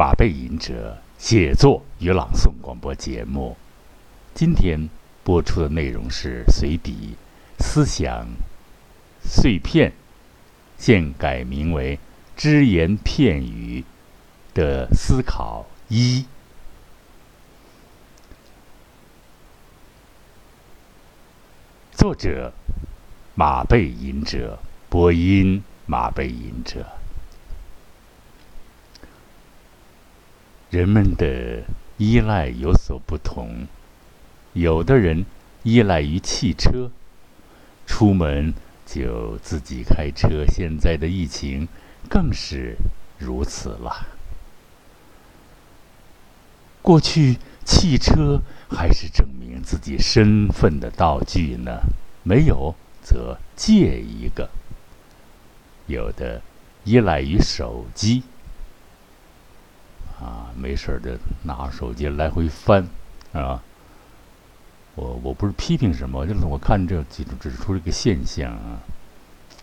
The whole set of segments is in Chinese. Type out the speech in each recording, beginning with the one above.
马背吟者写作与朗诵广播节目。今天播出的内容是随笔《思想碎片》，现改名为《只言片语》的思考一。作者：马背吟者，播音：马背吟者。人们的依赖有所不同，有的人依赖于汽车，出门就自己开车。现在的疫情更是如此了。过去，汽车还是证明自己身份的道具呢。没有，则借一个。有的依赖于手机，啊，没事儿的拿手机来回翻，啊。我我不是批评什么，就是我看这指指出这个现象啊，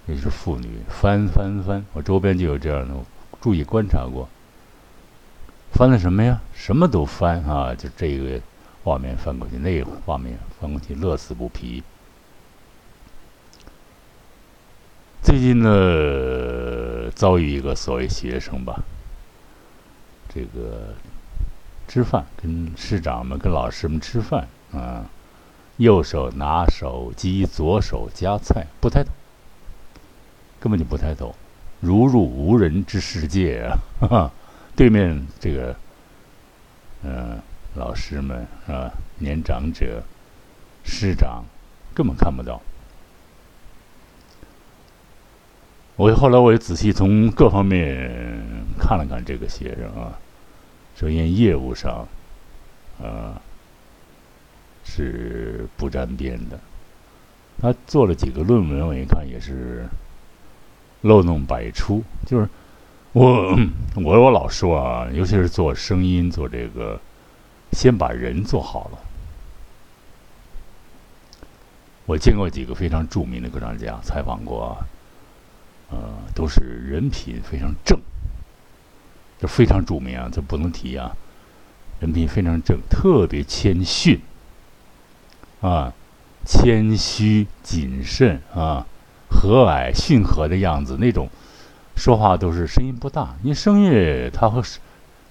也就是妇女翻翻翻，我周边就有这样的，注意观察过。翻了什么呀？什么都翻啊！就这个画面翻过去，那个画面翻过去，乐此不疲。最近呢，遭遇一个所谓学生吧，这个吃饭跟师长们、跟老师们吃饭啊，右手拿手机，左手夹菜，不抬头，根本就不抬头，如入无人之世界啊！哈哈。对面这个，嗯，老师们是吧？年长者、师长根本看不到。我后来我也仔细从各方面看了看这个学生啊，首先业务上，啊，是不沾边的。他做了几个论文，我一看也是漏洞百出，就是。我我我老说啊，尤其是做声音，做这个，先把人做好了。我见过几个非常著名的歌唱家，采访过，呃，都是人品非常正，就非常著名啊，这不能提啊，人品非常正，特别谦逊，啊，谦虚谨慎啊，和蔼驯和的样子那种。说话都是声音不大，因为声乐它和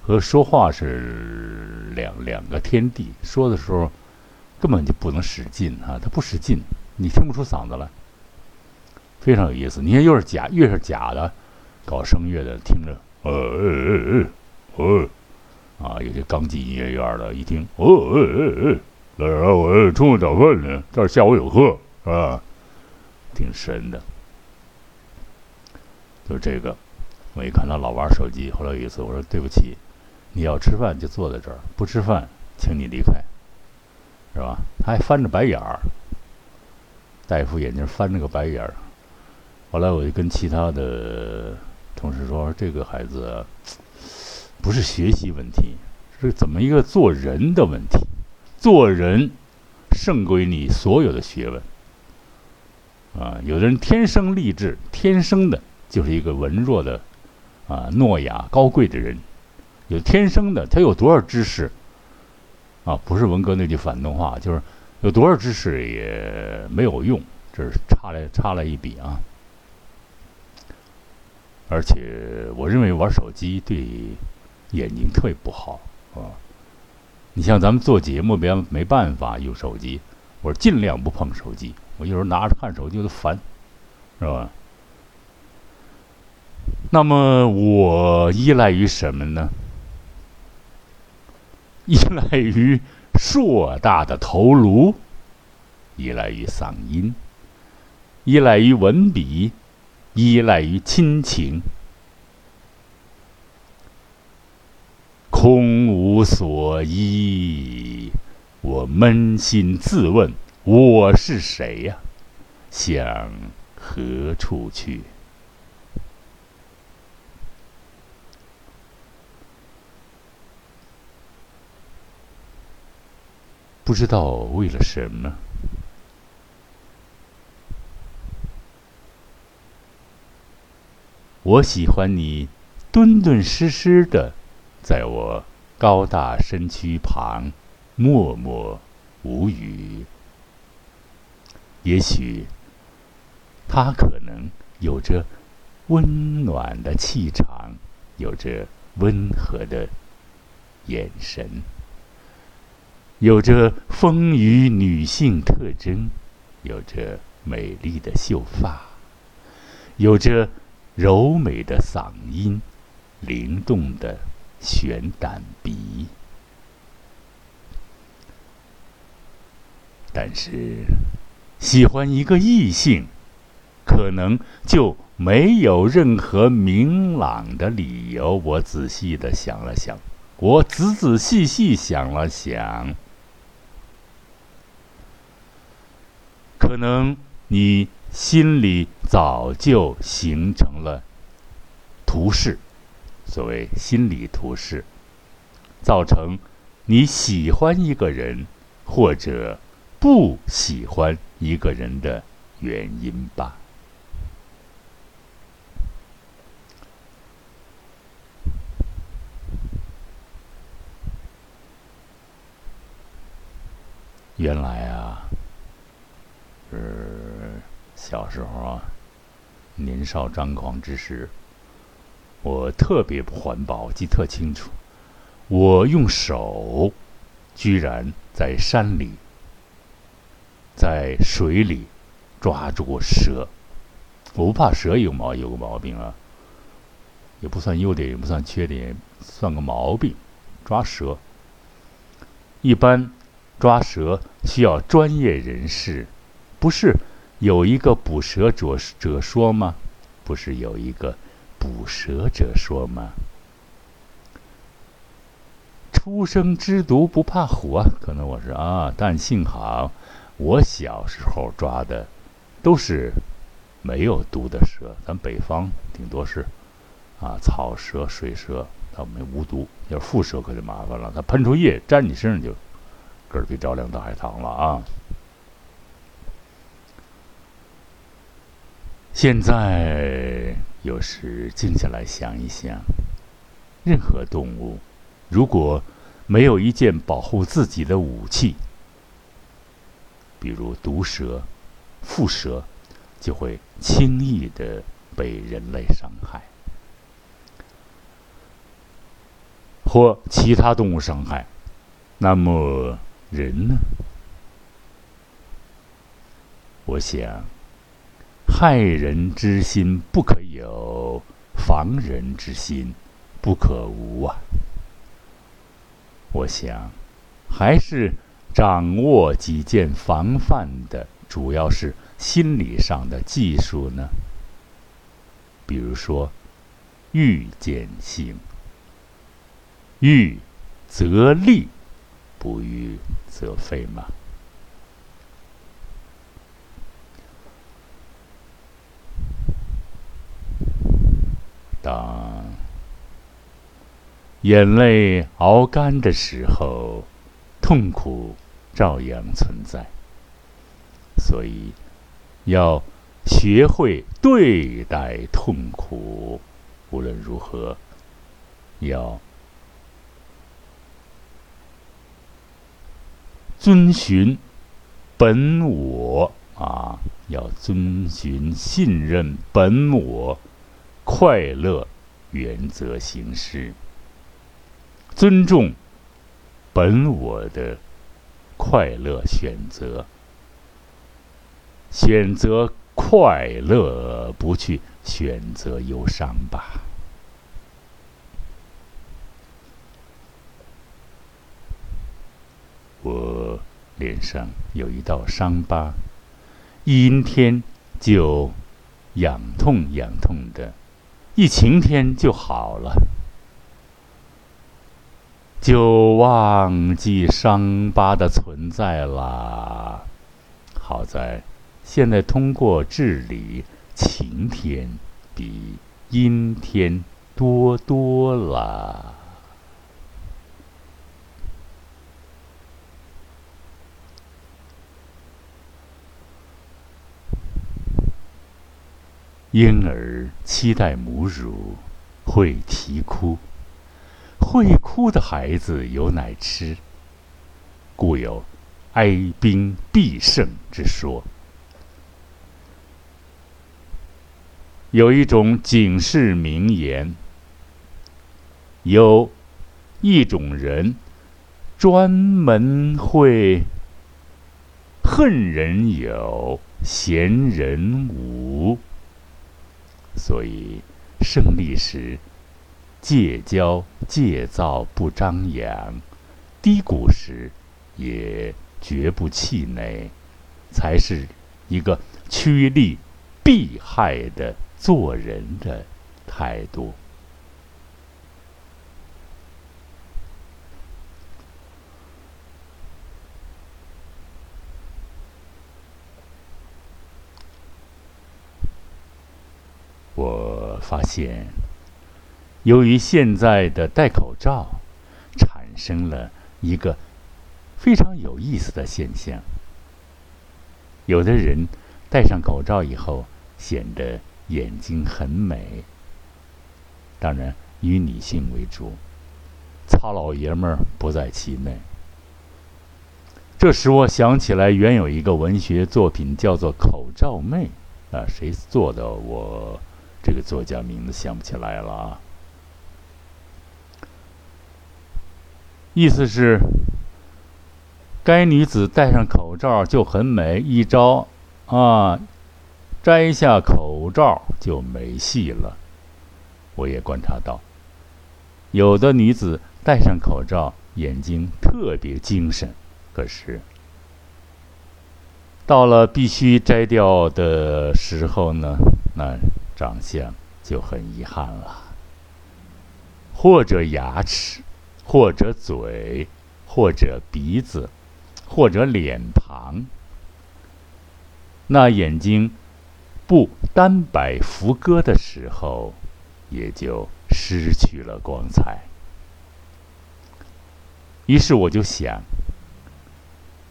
和说话是两两个天地。说的时候根本就不能使劲啊，他不使劲，你听不出嗓子来，非常有意思。你看，又是假，越是假的，搞声乐的听着，呃呃呃呃，啊，有些刚进音乐院的，一听，哦呃呃呃，来来，我中午早饭呢，这儿下午有课，是吧？挺神的。就这个，我一看他老玩手机。后来有一次我说：“对不起，你要吃饭就坐在这儿，不吃饭请你离开，是吧？”他还翻着白眼儿，戴副眼镜翻着个白眼儿。后来我就跟其他的同事说：“这个孩子不是学习问题，是怎么一个做人的问题？做人胜过你所有的学问。啊，有的人天生丽质，天生的。”就是一个文弱的，啊，诺亚高贵的人，有天生的，他有多少知识，啊，不是文革那句反动话，就是有多少知识也没有用，这是差了差了一笔啊。而且我认为玩手机对眼睛特别不好啊。你像咱们做节目，别没办法用手机，我尽量不碰手机，我有时候拿着看手机都烦，是吧？那么我依赖于什么呢？依赖于硕大的头颅，依赖于嗓音，依赖于文笔，依赖于亲情。空无所依，我扪心自问：我是谁呀？向何处去？不知道为了什么，我喜欢你，敦敦实实的在我高大身躯旁默默无语。也许他可能有着温暖的气场，有着温和的眼神，有着丰腴女性特征，有着美丽的秀发，有着柔美的嗓音，灵动的。悬胆鼻，但是喜欢一个异性，可能就没有任何明朗的理由。我仔细的想了想，我仔仔细细想了想，可能你心里早就形成了图示。所谓心理图示，造成你喜欢一个人或者不喜欢一个人的原因吧。原来啊，是小时候啊，年少张狂之时。我特别不环保，记特清楚。我用手，居然在山里、在水里抓住过蛇。我不怕蛇有毛有个毛病啊，也不算优点，也不算缺点，算个毛病。抓蛇，一般抓蛇需要专业人士，不是有一个捕蛇者者说吗？不是有一个。捕蛇者说吗？初生之犊不怕虎啊！可能我是啊，但幸好我小时候抓的都是没有毒的蛇。咱北方顶多是啊草蛇、水蛇，它没无毒。要是蝮蛇可就麻烦了，它喷出液粘你身上就个儿比着凉大海棠了啊！现在。有时静下来想一想，任何动物如果没有一件保护自己的武器，比如毒蛇、蝮蛇，就会轻易的被人类伤害，或其他动物伤害。那么人呢？我想。害人之心不可有，防人之心不可无啊！我想，还是掌握几件防范的，主要是心理上的技术呢。比如说，预见性，预则立，不预则废嘛。当眼泪熬干的时候，痛苦照样存在。所以，要学会对待痛苦。无论如何，要遵循本我啊，要遵循信任本我。快乐原则行事，尊重本我的快乐选择，选择快乐，不去选择忧伤吧。我脸上有一道伤疤，阴天就痒痛痒痛的。一晴天就好了，就忘记伤疤的存在了。好在现在通过治理，晴天比阴天多多了。婴儿期待母乳，会啼哭，会哭的孩子有奶吃，故有哀兵必胜之说。有一种警示名言：有一种人专门会恨人有，嫌人无，所以胜利时。戒骄戒躁不张扬，低谷时也绝不气馁，才是一个趋利避害的做人的态度。我发现。由于现在的戴口罩，产生了一个非常有意思的现象：有的人戴上口罩以后显得眼睛很美，当然以女性为主，糙老爷们儿不在其内。这使我想起来，原有一个文学作品叫做《口罩妹》，啊，谁做的？我这个作家名字想不起来了啊。意思是，该女子戴上口罩就很美，一招啊，摘下口罩就没戏了。我也观察到，有的女子戴上口罩，眼睛特别精神，可是到了必须摘掉的时候呢，那长相就很遗憾了，或者牙齿。或者嘴，或者鼻子，或者脸庞，那眼睛不单摆浮歌的时候，也就失去了光彩。于是我就想，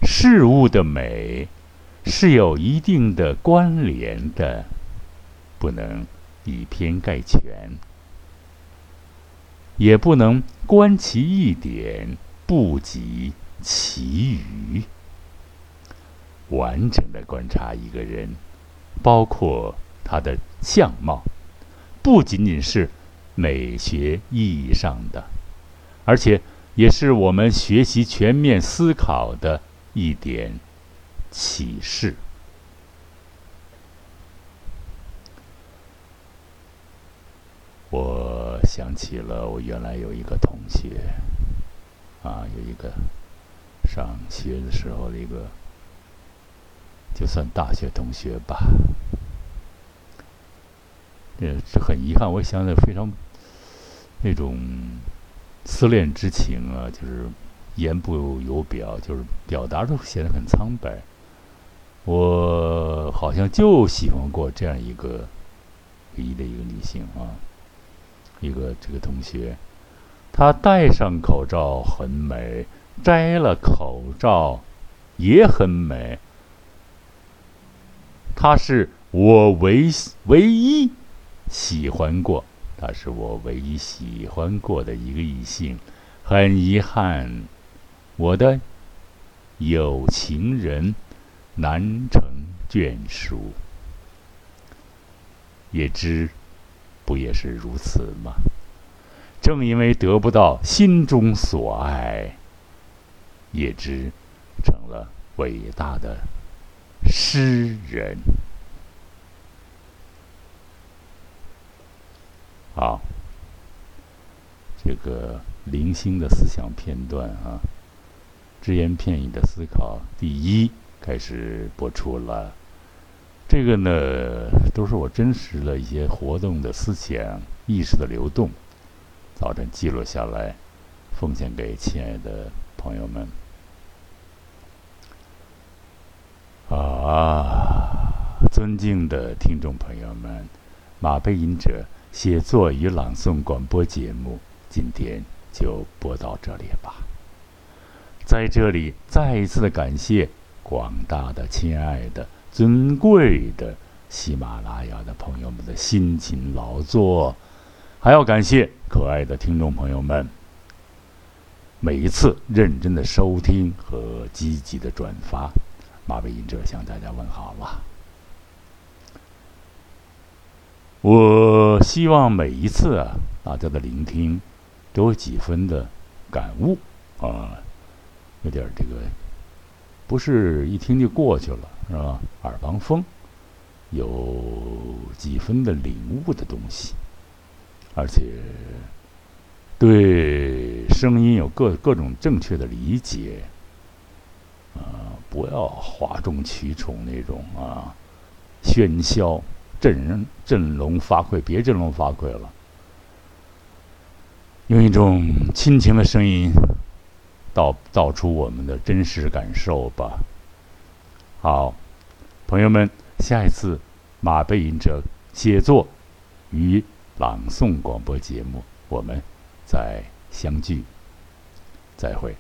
事物的美是有一定的关联的，不能以偏概全。也不能观其一点，不及其余。完整的观察一个人，包括他的相貌，不仅仅是美学意义上的，而且也是我们学习全面思考的一点启示。我。想起了我原来有一个同学，啊，有一个上学的时候的一个，就算大学同学吧。呃，这很遗憾，我想的非常那种思恋之情啊，就是言不由表，就是表达都显得很苍白。我好像就喜欢过这样一个唯一的一个女性啊。一个这个同学，他戴上口罩很美，摘了口罩也很美。他是我唯唯一喜欢过，他是我唯一喜欢过的一个异性。很遗憾，我的有情人难成眷属。也知。不也是如此吗？正因为得不到心中所爱，叶芝成了伟大的诗人。好，这个零星的思想片段啊，只言片语的思考，第一开始播出了。这个呢，都是我真实的一些活动的思想意识的流动，早晨记录下来，奉献给亲爱的朋友们。啊，尊敬的听众朋友们，马背吟者写作与朗诵广播节目，今天就播到这里吧。在这里，再一次的感谢广大的亲爱的。尊贵的喜马拉雅的朋友们的辛勤劳作，还要感谢可爱的听众朋友们，每一次认真的收听和积极的转发。马背吟者向大家问好了。我希望每一次啊，大家的聆听都有几分的感悟啊，有点这个，不是一听就过去了，是吧？耳旁风，有几分的领悟的东西，而且对声音有各各种正确的理解，啊，不要哗众取宠那种啊，喧嚣。振振聋发聩，别振聋发聩了。用一种亲情的声音，道道出我们的真实感受吧。好，朋友们，下一次马背吟者写作与朗诵广播节目，我们再相聚，再会。